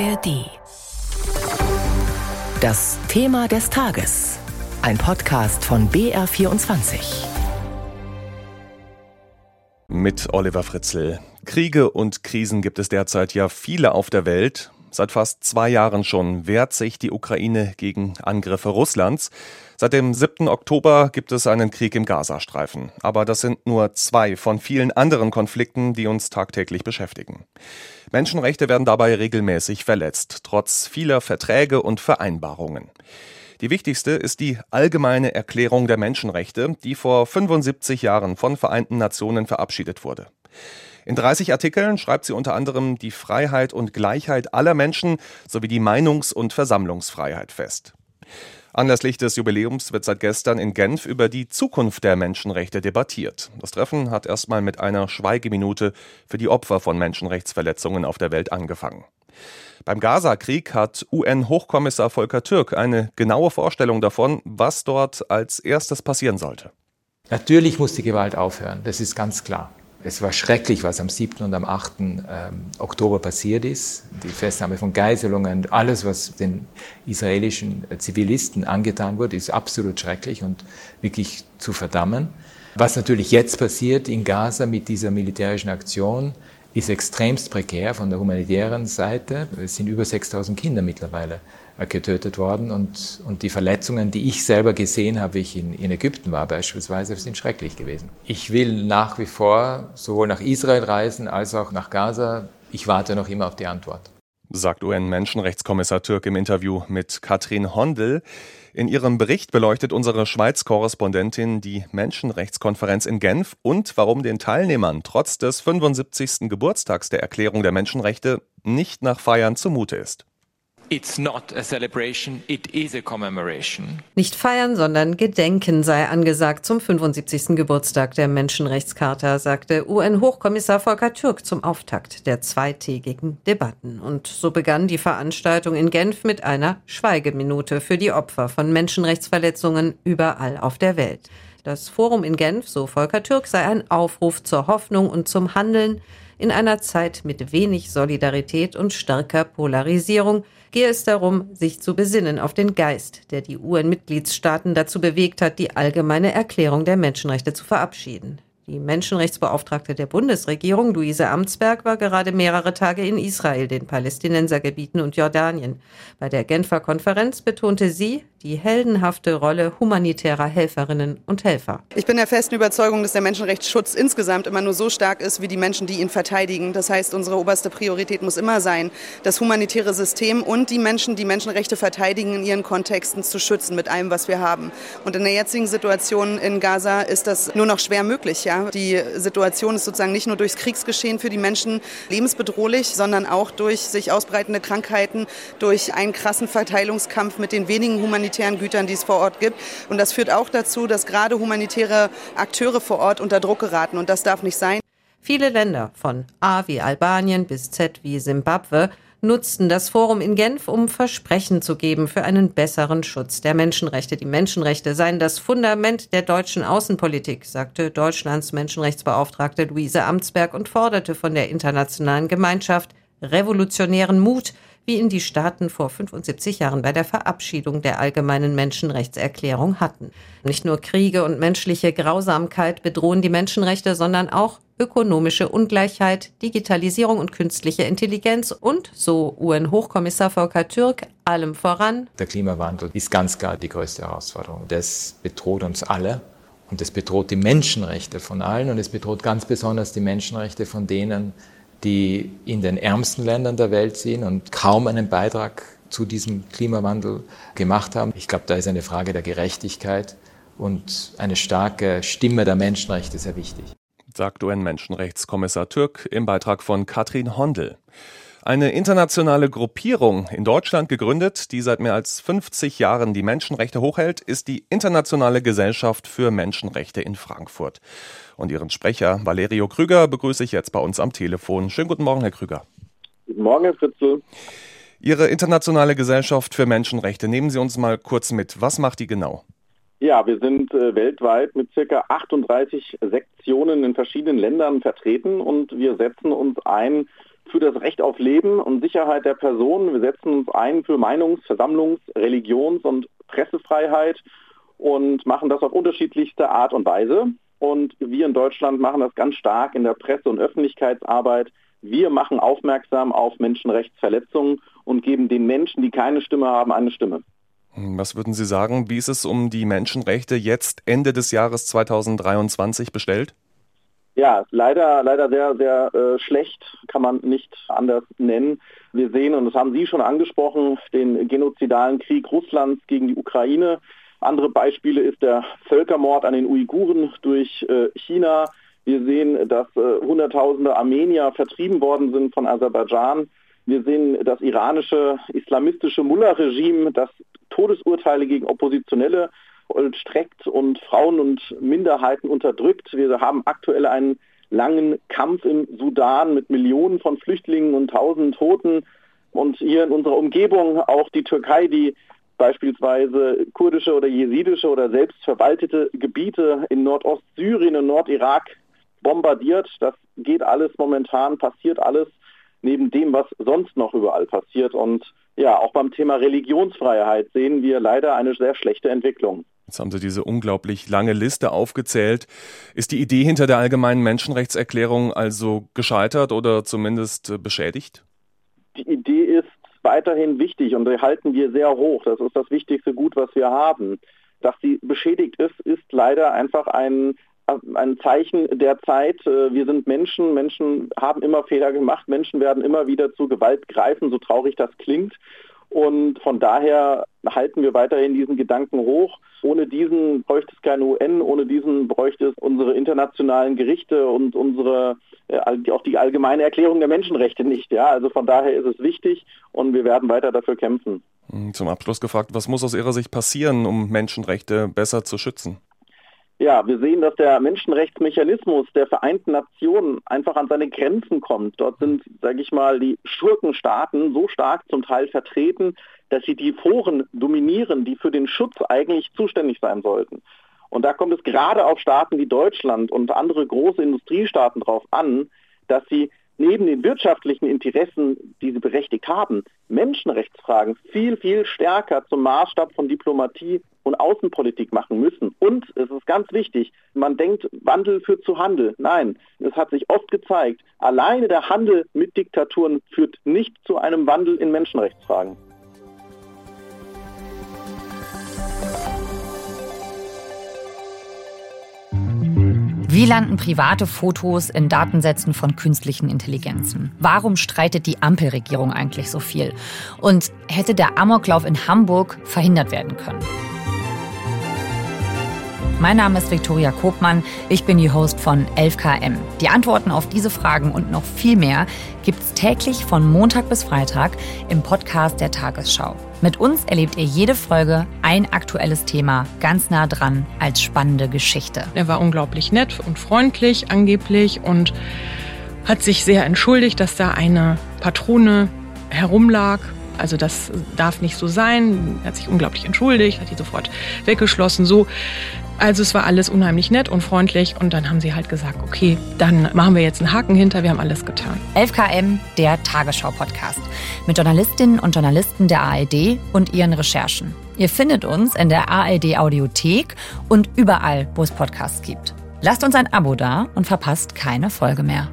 ARD. Das Thema des Tages. Ein Podcast von BR24. Mit Oliver Fritzl. Kriege und Krisen gibt es derzeit ja viele auf der Welt. Seit fast zwei Jahren schon wehrt sich die Ukraine gegen Angriffe Russlands. Seit dem 7. Oktober gibt es einen Krieg im Gazastreifen. Aber das sind nur zwei von vielen anderen Konflikten, die uns tagtäglich beschäftigen. Menschenrechte werden dabei regelmäßig verletzt, trotz vieler Verträge und Vereinbarungen. Die wichtigste ist die Allgemeine Erklärung der Menschenrechte, die vor 75 Jahren von Vereinten Nationen verabschiedet wurde. In 30 Artikeln schreibt sie unter anderem die Freiheit und Gleichheit aller Menschen sowie die Meinungs- und Versammlungsfreiheit fest. Anlässlich des Jubiläums wird seit gestern in Genf über die Zukunft der Menschenrechte debattiert. Das Treffen hat erstmal mit einer Schweigeminute für die Opfer von Menschenrechtsverletzungen auf der Welt angefangen. Beim Gaza-Krieg hat UN-Hochkommissar Volker Türk eine genaue Vorstellung davon, was dort als erstes passieren sollte. Natürlich muss die Gewalt aufhören, das ist ganz klar. Es war schrecklich, was am 7. und am 8. Ähm, Oktober passiert ist. Die Festnahme von Geiselungen, alles, was den israelischen äh, Zivilisten angetan wurde, ist absolut schrecklich und wirklich zu verdammen. Was natürlich jetzt passiert in Gaza mit dieser militärischen Aktion, ist extremst prekär von der humanitären Seite. Es sind über 6000 Kinder mittlerweile äh, getötet worden und, und die Verletzungen, die ich selber gesehen habe, wie ich in, in Ägypten war beispielsweise, sind schrecklich gewesen. Ich will nach wie vor sowohl nach Israel reisen als auch nach Gaza. Ich warte noch immer auf die Antwort sagt UN-Menschenrechtskommissar Türk im Interview mit Katrin Hondel. In ihrem Bericht beleuchtet unsere Schweiz-Korrespondentin die Menschenrechtskonferenz in Genf und warum den Teilnehmern trotz des 75. Geburtstags der Erklärung der Menschenrechte nicht nach Feiern zumute ist. It's not a celebration, it is a commemoration. Nicht feiern, sondern gedenken sei angesagt zum 75. Geburtstag der Menschenrechtscharta, sagte UN-Hochkommissar Volker Türk zum Auftakt der zweitägigen Debatten. Und so begann die Veranstaltung in Genf mit einer Schweigeminute für die Opfer von Menschenrechtsverletzungen überall auf der Welt. Das Forum in Genf, so Volker Türk, sei ein Aufruf zur Hoffnung und zum Handeln, in einer Zeit mit wenig Solidarität und starker Polarisierung gehe es darum, sich zu besinnen auf den Geist, der die UN-Mitgliedstaaten dazu bewegt hat, die allgemeine Erklärung der Menschenrechte zu verabschieden. Die Menschenrechtsbeauftragte der Bundesregierung, Luise Amtsberg, war gerade mehrere Tage in Israel, den Palästinensergebieten und Jordanien. Bei der Genfer Konferenz betonte sie die heldenhafte Rolle humanitärer Helferinnen und Helfer. Ich bin der festen Überzeugung, dass der Menschenrechtsschutz insgesamt immer nur so stark ist wie die Menschen, die ihn verteidigen. Das heißt, unsere oberste Priorität muss immer sein, das humanitäre System und die Menschen, die Menschenrechte verteidigen, in ihren Kontexten zu schützen mit allem, was wir haben. Und in der jetzigen Situation in Gaza ist das nur noch schwer möglich. Ja? Die Situation ist sozusagen nicht nur durchs Kriegsgeschehen für die Menschen lebensbedrohlich, sondern auch durch sich ausbreitende Krankheiten, durch einen krassen Verteilungskampf mit den wenigen humanitären Gütern, die es vor Ort gibt. Und das führt auch dazu, dass gerade humanitäre Akteure vor Ort unter Druck geraten. Und das darf nicht sein. Viele Länder, von A wie Albanien bis Z wie Simbabwe, nutzten das Forum in Genf, um Versprechen zu geben für einen besseren Schutz der Menschenrechte. Die Menschenrechte seien das Fundament der deutschen Außenpolitik, sagte Deutschlands Menschenrechtsbeauftragte Luise Amtsberg und forderte von der internationalen Gemeinschaft revolutionären Mut, wie ihn die Staaten vor 75 Jahren bei der Verabschiedung der allgemeinen Menschenrechtserklärung hatten. Nicht nur Kriege und menschliche Grausamkeit bedrohen die Menschenrechte, sondern auch ökonomische Ungleichheit, Digitalisierung und künstliche Intelligenz und, so UN-Hochkommissar Volker Türk, allem voran. Der Klimawandel ist ganz klar die größte Herausforderung. Das bedroht uns alle. Und es bedroht die Menschenrechte von allen und es bedroht ganz besonders die Menschenrechte von denen, die in den ärmsten Ländern der Welt sind und kaum einen Beitrag zu diesem Klimawandel gemacht haben. Ich glaube, da ist eine Frage der Gerechtigkeit und eine starke Stimme der Menschenrechte sehr wichtig. Sagt UN-Menschenrechtskommissar Türk im Beitrag von Katrin Hondel. Eine internationale Gruppierung in Deutschland gegründet, die seit mehr als 50 Jahren die Menschenrechte hochhält, ist die Internationale Gesellschaft für Menschenrechte in Frankfurt. Und ihren Sprecher Valerio Krüger begrüße ich jetzt bei uns am Telefon. Schönen guten Morgen, Herr Krüger. Guten Morgen, Herr Fritzel. Ihre Internationale Gesellschaft für Menschenrechte, nehmen Sie uns mal kurz mit. Was macht die genau? Ja, wir sind äh, weltweit mit circa 38 Sektionen in verschiedenen Ländern vertreten und wir setzen uns ein für das Recht auf Leben und Sicherheit der Person. Wir setzen uns ein für Meinungs-, Versammlungs-, Religions- und Pressefreiheit und machen das auf unterschiedlichste Art und Weise. Und wir in Deutschland machen das ganz stark in der Presse- und Öffentlichkeitsarbeit. Wir machen aufmerksam auf Menschenrechtsverletzungen und geben den Menschen, die keine Stimme haben, eine Stimme. Was würden Sie sagen, wie ist es um die Menschenrechte jetzt Ende des Jahres 2023 bestellt? Ja, leider, leider sehr, sehr äh, schlecht, kann man nicht anders nennen. Wir sehen, und das haben Sie schon angesprochen, den genozidalen Krieg Russlands gegen die Ukraine. Andere Beispiele ist der Völkermord an den Uiguren durch äh, China. Wir sehen, dass äh, Hunderttausende Armenier vertrieben worden sind von Aserbaidschan. Wir sehen das iranische islamistische Mullah-Regime, das Todesurteile gegen Oppositionelle streckt und Frauen und Minderheiten unterdrückt. Wir haben aktuell einen langen Kampf im Sudan mit Millionen von Flüchtlingen und tausend Toten. Und hier in unserer Umgebung auch die Türkei, die beispielsweise kurdische oder jesidische oder selbstverwaltete Gebiete in Nordostsyrien und Nordirak bombardiert. Das geht alles momentan, passiert alles neben dem, was sonst noch überall passiert. Und ja, auch beim Thema Religionsfreiheit sehen wir leider eine sehr schlechte Entwicklung. Jetzt haben Sie diese unglaublich lange Liste aufgezählt. Ist die Idee hinter der allgemeinen Menschenrechtserklärung also gescheitert oder zumindest äh, beschädigt? Die Idee ist weiterhin wichtig und die halten wir sehr hoch. Das ist das wichtigste Gut, was wir haben. Dass sie beschädigt ist, ist leider einfach ein, ein Zeichen der Zeit. Äh, wir sind Menschen, Menschen haben immer Fehler gemacht, Menschen werden immer wieder zu Gewalt greifen, so traurig das klingt. Und von daher halten wir weiterhin diesen Gedanken hoch. Ohne diesen bräuchte es keine UN, ohne diesen bräuchte es unsere internationalen Gerichte und unsere äh, auch die allgemeine Erklärung der Menschenrechte nicht. Ja, also von daher ist es wichtig und wir werden weiter dafür kämpfen. Zum Abschluss gefragt, was muss aus Ihrer Sicht passieren, um Menschenrechte besser zu schützen? Ja, wir sehen, dass der Menschenrechtsmechanismus der Vereinten Nationen einfach an seine Grenzen kommt. Dort sind, sage ich mal, die Schurkenstaaten so stark zum Teil vertreten, dass sie die Foren dominieren, die für den Schutz eigentlich zuständig sein sollten. Und da kommt es gerade auf Staaten wie Deutschland und andere große Industriestaaten darauf an, dass sie neben den wirtschaftlichen Interessen, die sie berechtigt haben, Menschenrechtsfragen viel, viel stärker zum Maßstab von Diplomatie und Außenpolitik machen müssen. Und es ist ganz wichtig, man denkt, Wandel führt zu Handel. Nein, es hat sich oft gezeigt, alleine der Handel mit Diktaturen führt nicht zu einem Wandel in Menschenrechtsfragen. Wie landen private Fotos in Datensätzen von künstlichen Intelligenzen? Warum streitet die Ampelregierung eigentlich so viel? Und hätte der Amoklauf in Hamburg verhindert werden können? Mein Name ist Viktoria Kobmann. Ich bin die Host von 11KM. Die Antworten auf diese Fragen und noch viel mehr gibt es täglich von Montag bis Freitag im Podcast der Tagesschau. Mit uns erlebt ihr jede Folge ein aktuelles Thema ganz nah dran als spannende Geschichte. Er war unglaublich nett und freundlich angeblich und hat sich sehr entschuldigt, dass da eine Patrone herumlag. Also das darf nicht so sein. Er hat sich unglaublich entschuldigt, hat die sofort weggeschlossen. So, also es war alles unheimlich nett und freundlich und dann haben sie halt gesagt, okay, dann machen wir jetzt einen Haken hinter, wir haben alles getan. 11KM, der Tagesschau-Podcast mit Journalistinnen und Journalisten der ARD und ihren Recherchen. Ihr findet uns in der ARD Audiothek und überall, wo es Podcasts gibt. Lasst uns ein Abo da und verpasst keine Folge mehr.